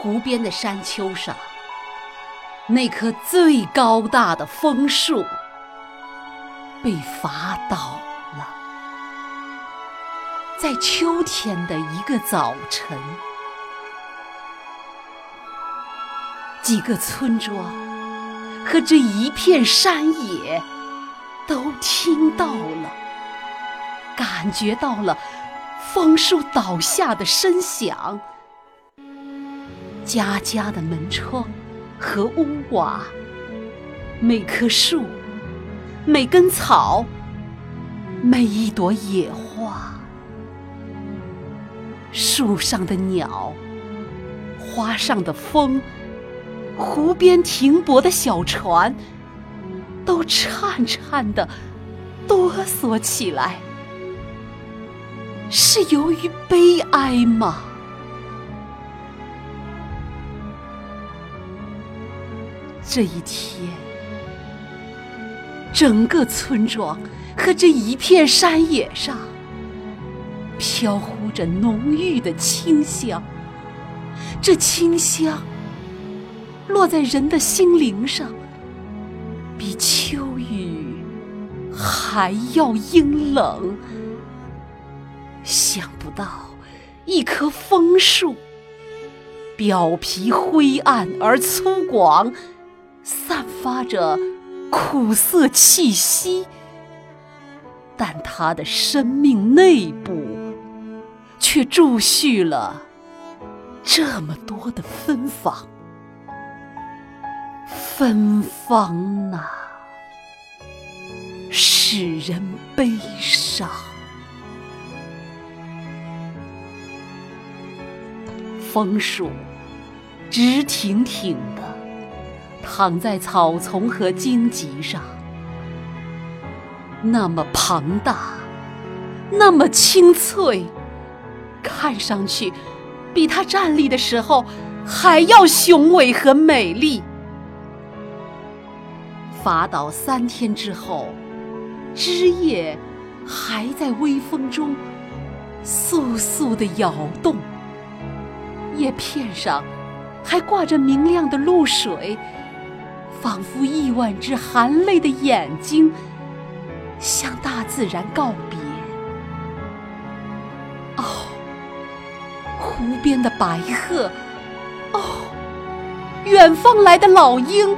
湖边的山丘上，那棵最高大的枫树被伐倒了。在秋天的一个早晨，几个村庄和这一片山野都听到了，感觉到了枫树倒下的声响。家家的门窗和屋瓦，每棵树、每根草、每一朵野花，树上的鸟，花上的风，湖边停泊的小船，都颤颤的哆嗦起来。是由于悲哀吗？这一天，整个村庄和这一片山野上飘忽着浓郁的清香。这清香落在人的心灵上，比秋雨还要阴冷。想不到，一棵枫树，表皮灰暗而粗犷。散发着苦涩气息，但它的生命内部却注蓄了这么多的芬芳。芬芳呐，使人悲伤。枫树直挺挺的。躺在草丛和荆棘上，那么庞大，那么清脆，看上去比它站立的时候还要雄伟和美丽。伐倒三天之后，枝叶还在微风中簌簌地摇动，叶片上还挂着明亮的露水。仿佛亿万只含泪的眼睛，向大自然告别。哦，湖边的白鹤，哦，远方来的老鹰，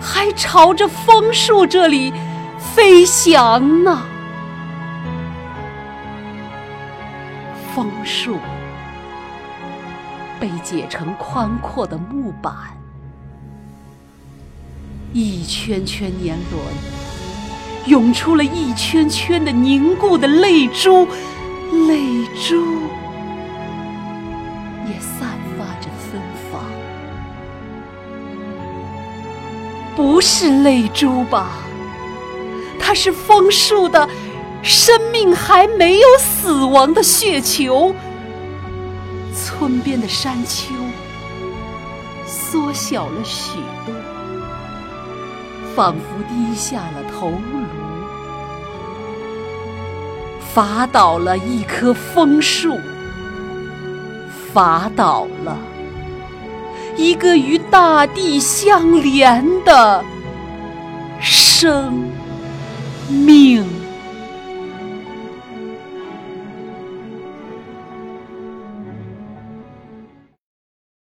还朝着枫树这里飞翔呢。枫树被解成宽阔的木板。一圈圈年轮，涌出了一圈圈的凝固的泪珠，泪珠也散发着芬芳。不是泪珠吧？它是枫树的生命还没有死亡的血球。村边的山丘缩小了许多。仿佛低下了头颅，伐倒了一棵枫树，伐倒了一个与大地相连的生命。